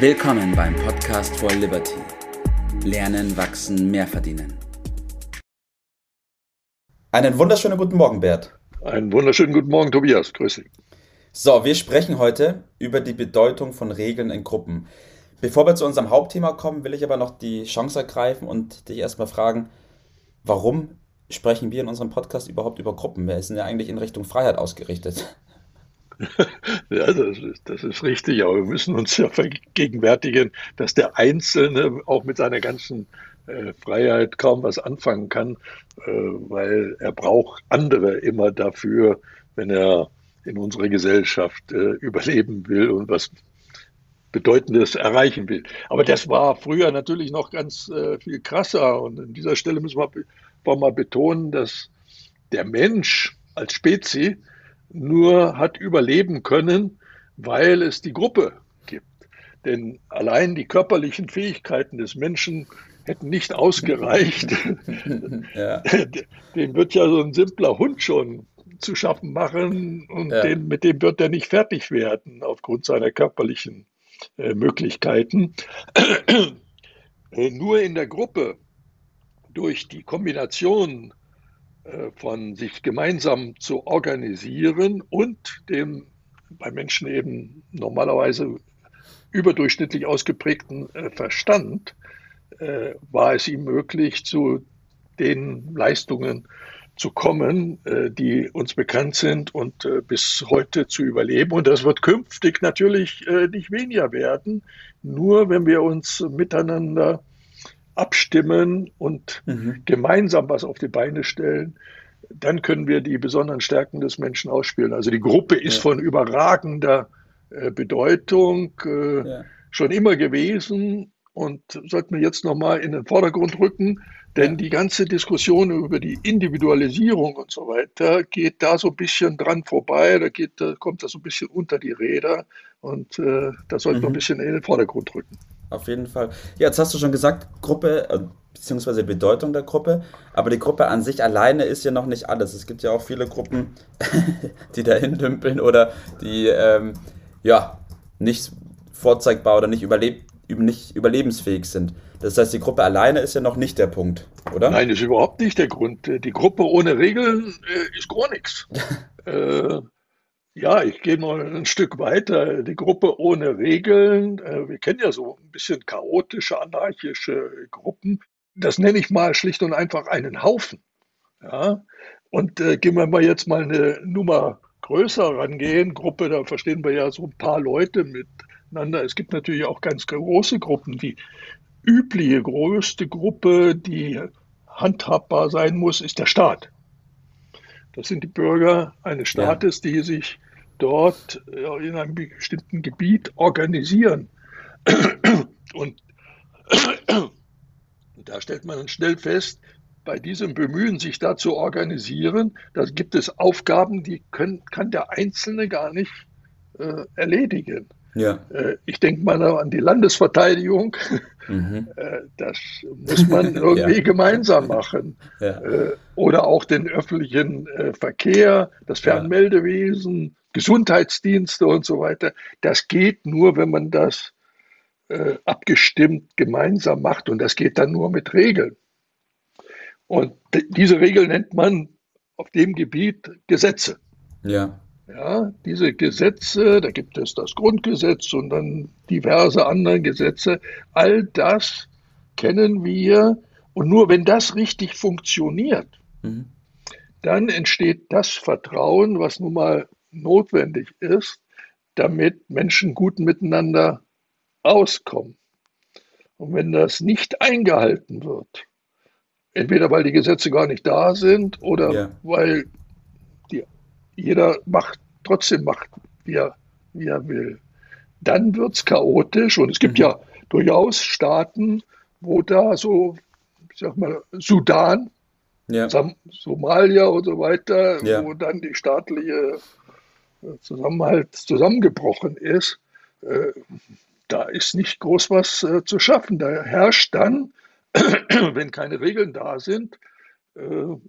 Willkommen beim Podcast for Liberty. Lernen, wachsen, mehr verdienen. Einen wunderschönen guten Morgen, Bert. Einen wunderschönen guten Morgen, Tobias. Grüß dich. So, wir sprechen heute über die Bedeutung von Regeln in Gruppen. Bevor wir zu unserem Hauptthema kommen, will ich aber noch die Chance ergreifen und dich erstmal fragen, warum sprechen wir in unserem Podcast überhaupt über Gruppen? Wir sind ja eigentlich in Richtung Freiheit ausgerichtet. Ja, das ist, das ist richtig, aber wir müssen uns ja vergegenwärtigen, dass der Einzelne auch mit seiner ganzen äh, Freiheit kaum was anfangen kann, äh, weil er braucht andere immer dafür, wenn er in unserer Gesellschaft äh, überleben will und was Bedeutendes erreichen will. Aber das war früher natürlich noch ganz äh, viel krasser. Und an dieser Stelle müssen wir mal betonen, dass der Mensch als Spezies nur hat überleben können, weil es die Gruppe gibt. Denn allein die körperlichen Fähigkeiten des Menschen hätten nicht ausgereicht. ja. Dem wird ja so ein simpler Hund schon zu schaffen machen und ja. den, mit dem wird er nicht fertig werden aufgrund seiner körperlichen äh, Möglichkeiten. äh, nur in der Gruppe durch die Kombination von sich gemeinsam zu organisieren und dem bei Menschen eben normalerweise überdurchschnittlich ausgeprägten äh, Verstand äh, war es ihm möglich, zu den Leistungen zu kommen, die uns bekannt sind und bis heute zu überleben. Und das wird künftig natürlich nicht weniger werden, nur wenn wir uns miteinander abstimmen und mhm. gemeinsam was auf die Beine stellen, dann können wir die besonderen Stärken des Menschen ausspielen. Also die Gruppe ist ja. von überragender äh, Bedeutung äh, ja. schon immer gewesen und sollten wir jetzt nochmal in den Vordergrund rücken, denn ja. die ganze Diskussion über die Individualisierung und so weiter geht da so ein bisschen dran vorbei, da, geht, da kommt das so ein bisschen unter die Räder und äh, da sollten mhm. wir ein bisschen in den Vordergrund rücken. Auf jeden Fall. Ja, jetzt hast du schon gesagt, Gruppe, äh, beziehungsweise Bedeutung der Gruppe, aber die Gruppe an sich alleine ist ja noch nicht alles. Es gibt ja auch viele Gruppen, die dahin dümpeln oder die ähm, ja nicht vorzeigbar oder nicht, überleb nicht überlebensfähig sind. Das heißt, die Gruppe alleine ist ja noch nicht der Punkt, oder? Nein, ist überhaupt nicht der Grund. Die Gruppe ohne Regeln äh, ist gar nichts. äh, ja, ich gehe mal ein Stück weiter. Die Gruppe ohne Regeln. Äh, wir kennen ja so ein bisschen chaotische, anarchische Gruppen. Das nenne ich mal schlicht und einfach einen Haufen. Ja? Und äh, gehen wir mal jetzt mal eine Nummer größer rangehen. Gruppe, da verstehen wir ja so ein paar Leute miteinander. Es gibt natürlich auch ganz große Gruppen. Die übliche größte Gruppe, die handhabbar sein muss, ist der Staat. Das sind die Bürger eines Staates, ja. die sich dort in einem bestimmten Gebiet organisieren. Und da stellt man dann schnell fest, bei diesem Bemühen, sich da zu organisieren, da gibt es Aufgaben, die können, kann der Einzelne gar nicht äh, erledigen. Ja. Äh, ich denke mal an die Landesverteidigung. Mhm. Äh, das muss man irgendwie ja. gemeinsam machen. Ja. Äh, oder auch den öffentlichen Verkehr, das Fernmeldewesen, Gesundheitsdienste und so weiter. Das geht nur, wenn man das abgestimmt gemeinsam macht und das geht dann nur mit Regeln. Und diese Regeln nennt man auf dem Gebiet Gesetze. Ja. Ja, diese Gesetze, da gibt es das Grundgesetz und dann diverse andere Gesetze, all das kennen wir. Und nur wenn das richtig funktioniert, mhm. dann entsteht das Vertrauen, was nun mal notwendig ist, damit Menschen gut miteinander auskommen. Und wenn das nicht eingehalten wird, entweder weil die Gesetze gar nicht da sind oder ja. weil jeder macht, trotzdem macht, wie er, wie er will, dann wird es chaotisch. Und es gibt mhm. ja durchaus Staaten, wo da so, ich sag mal, Sudan, ja. Somalia und so weiter, ja. wo dann die staatliche Zusammenhalt zusammengebrochen ist, äh, da ist nicht groß was äh, zu schaffen. Da herrscht dann, wenn keine Regeln da sind, äh,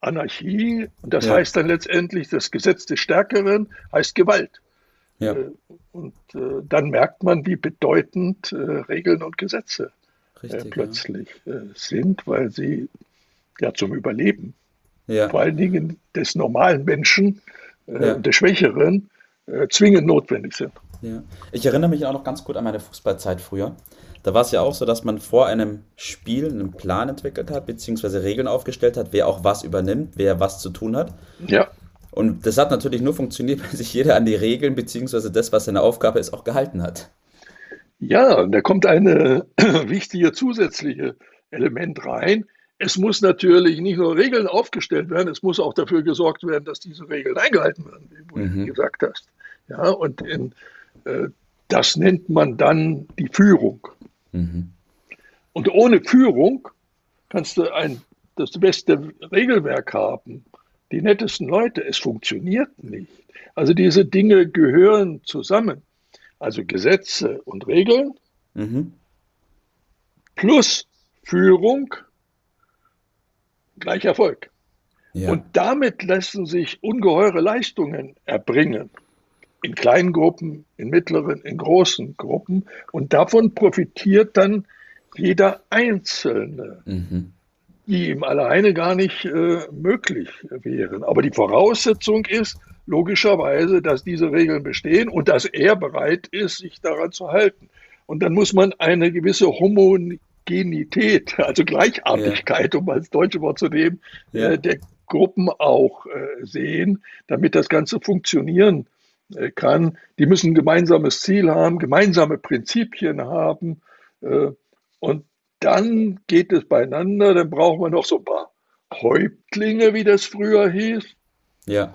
Anarchie. Und das ja. heißt dann letztendlich, das Gesetz des Stärkeren heißt Gewalt. Ja. Äh, und äh, dann merkt man, wie bedeutend äh, Regeln und Gesetze äh, Richtig, plötzlich ja. Äh, sind, weil sie ja zum Überleben, vor allen Dingen des normalen Menschen, des Schwächeren, zwingend notwendig sind. Ja. Ich erinnere mich auch noch ganz gut an meine Fußballzeit früher. Da war es ja auch so, dass man vor einem Spiel einen Plan entwickelt hat, beziehungsweise Regeln aufgestellt hat, wer auch was übernimmt, wer was zu tun hat. Ja. Und das hat natürlich nur funktioniert, weil sich jeder an die Regeln, beziehungsweise das, was seine Aufgabe ist, auch gehalten hat. Ja, da kommt eine wichtige zusätzliche Element rein. Es muss natürlich nicht nur Regeln aufgestellt werden, es muss auch dafür gesorgt werden, dass diese Regeln eingehalten werden, wie du mhm. gesagt hast. Ja, und in, das nennt man dann die Führung. Mhm. Und ohne Führung kannst du ein, das beste Regelwerk haben, die nettesten Leute, es funktioniert nicht. Also diese Dinge gehören zusammen. Also Gesetze und Regeln mhm. plus Führung gleich Erfolg. Ja. Und damit lassen sich ungeheure Leistungen erbringen in kleinen Gruppen, in mittleren, in großen Gruppen. Und davon profitiert dann jeder Einzelne, mhm. die ihm alleine gar nicht äh, möglich wären. Aber die Voraussetzung ist logischerweise, dass diese Regeln bestehen und dass er bereit ist, sich daran zu halten. Und dann muss man eine gewisse Homogenität, also Gleichartigkeit, ja. um als deutsche Wort zu nehmen, ja. äh, der Gruppen auch äh, sehen, damit das Ganze funktionieren kann. Die müssen ein gemeinsames Ziel haben, gemeinsame Prinzipien haben. Äh, und dann geht es beieinander. Dann braucht man noch so ein paar Häuptlinge, wie das früher hieß. Ja.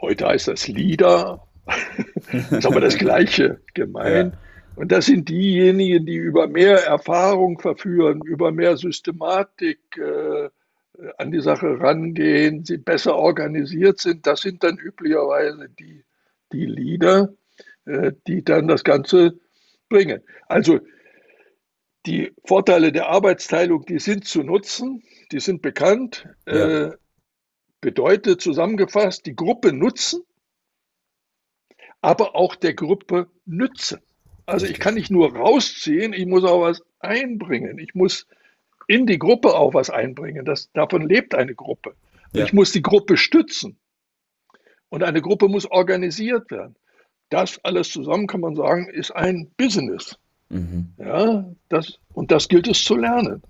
Heute heißt das das ist aber das Gleiche gemeint. Ja. Und das sind diejenigen, die über mehr Erfahrung verführen, über mehr Systematik äh, an die Sache rangehen, sie besser organisiert sind. Das sind dann üblicherweise die, die Lieder, äh, die dann das Ganze bringen. Also die Vorteile der Arbeitsteilung, die sind zu nutzen, die sind bekannt. Ja. Äh, bedeutet zusammengefasst, die Gruppe nutzen, aber auch der Gruppe nützen. Also ich kann nicht nur rausziehen, ich muss auch was einbringen. Ich muss in die Gruppe auch was einbringen. Das, davon lebt eine Gruppe. Ja. Ich muss die Gruppe stützen. Und eine Gruppe muss organisiert werden. Das alles zusammen kann man sagen, ist ein Business. Mhm. Ja, das, und das gilt es zu lernen.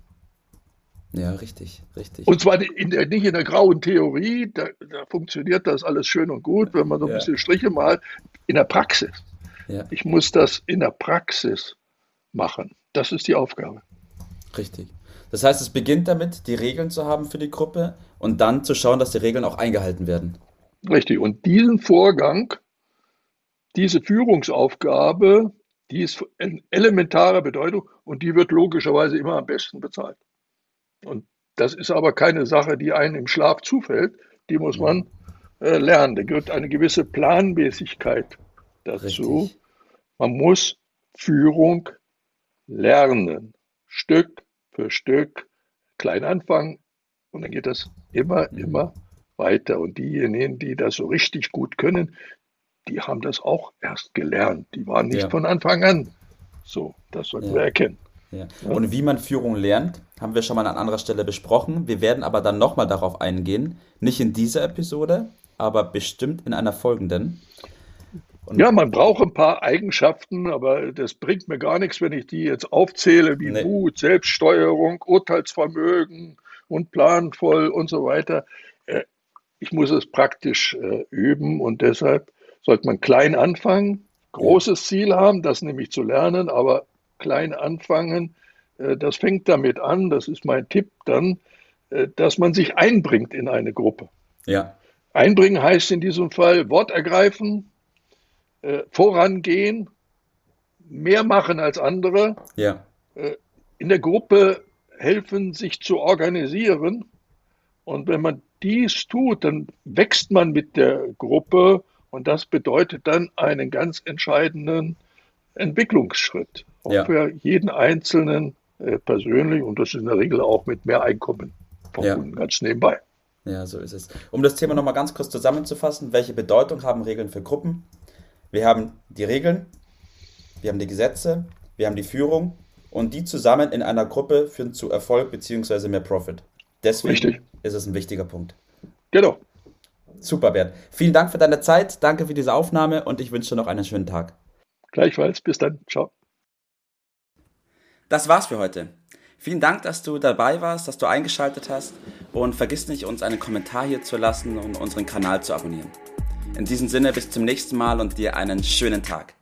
Ja, richtig, richtig. Und zwar in der, nicht in der grauen Theorie, da, da, funktioniert das alles schön und gut, wenn man so ein ja. bisschen Striche malt, in der Praxis. Ja. Ich muss das in der Praxis machen. Das ist die Aufgabe. Richtig. Das heißt, es beginnt damit, die Regeln zu haben für die Gruppe und dann zu schauen, dass die Regeln auch eingehalten werden. Richtig. Und diesen Vorgang, diese Führungsaufgabe, die ist in elementarer Bedeutung und die wird logischerweise immer am besten bezahlt. Und das ist aber keine Sache, die einem im Schlaf zufällt. Die muss man äh, lernen. Da gehört eine gewisse Planmäßigkeit dazu. Richtig. Man muss Führung lernen. Stück für Stück, klein anfangen und dann geht das immer, mhm. immer weiter. Und diejenigen, die das so richtig gut können, die haben das auch erst gelernt. Die waren nicht ja. von Anfang an so. Das sollten ja. wir erkennen. Ja. Und wie man Führung lernt, haben wir schon mal an anderer Stelle besprochen. Wir werden aber dann nochmal darauf eingehen. Nicht in dieser Episode, aber bestimmt in einer folgenden. Und ja, man braucht ein paar Eigenschaften, aber das bringt mir gar nichts, wenn ich die jetzt aufzähle, wie nee. Mut, Selbststeuerung, Urteilsvermögen und planvoll und so weiter. Äh, ich muss es praktisch äh, üben und deshalb sollte man klein anfangen, großes Ziel haben, das nämlich zu lernen, aber klein anfangen. Äh, das fängt damit an, das ist mein Tipp dann, äh, dass man sich einbringt in eine Gruppe. Ja. Einbringen heißt in diesem Fall Wort ergreifen, äh, vorangehen, mehr machen als andere. Ja. In der Gruppe helfen, sich zu organisieren. Und wenn man dies tut, dann wächst man mit der Gruppe und das bedeutet dann einen ganz entscheidenden Entwicklungsschritt. Auch ja. für jeden Einzelnen äh, persönlich und das ist in der Regel auch mit mehr Einkommen verbunden, ja. ganz nebenbei. Ja, so ist es. Um das Thema nochmal ganz kurz zusammenzufassen, welche Bedeutung haben Regeln für Gruppen? Wir haben die Regeln, wir haben die Gesetze, wir haben die Führung und die zusammen in einer Gruppe führen zu Erfolg bzw. mehr Profit. Deswegen Richtig. ist es ein wichtiger Punkt. Genau. Super, Bert. Vielen Dank für deine Zeit, danke für diese Aufnahme und ich wünsche dir noch einen schönen Tag. Gleichfalls, bis dann. Ciao. Das war's für heute. Vielen Dank, dass du dabei warst, dass du eingeschaltet hast und vergiss nicht, uns einen Kommentar hier zu lassen und unseren Kanal zu abonnieren. In diesem Sinne bis zum nächsten Mal und dir einen schönen Tag.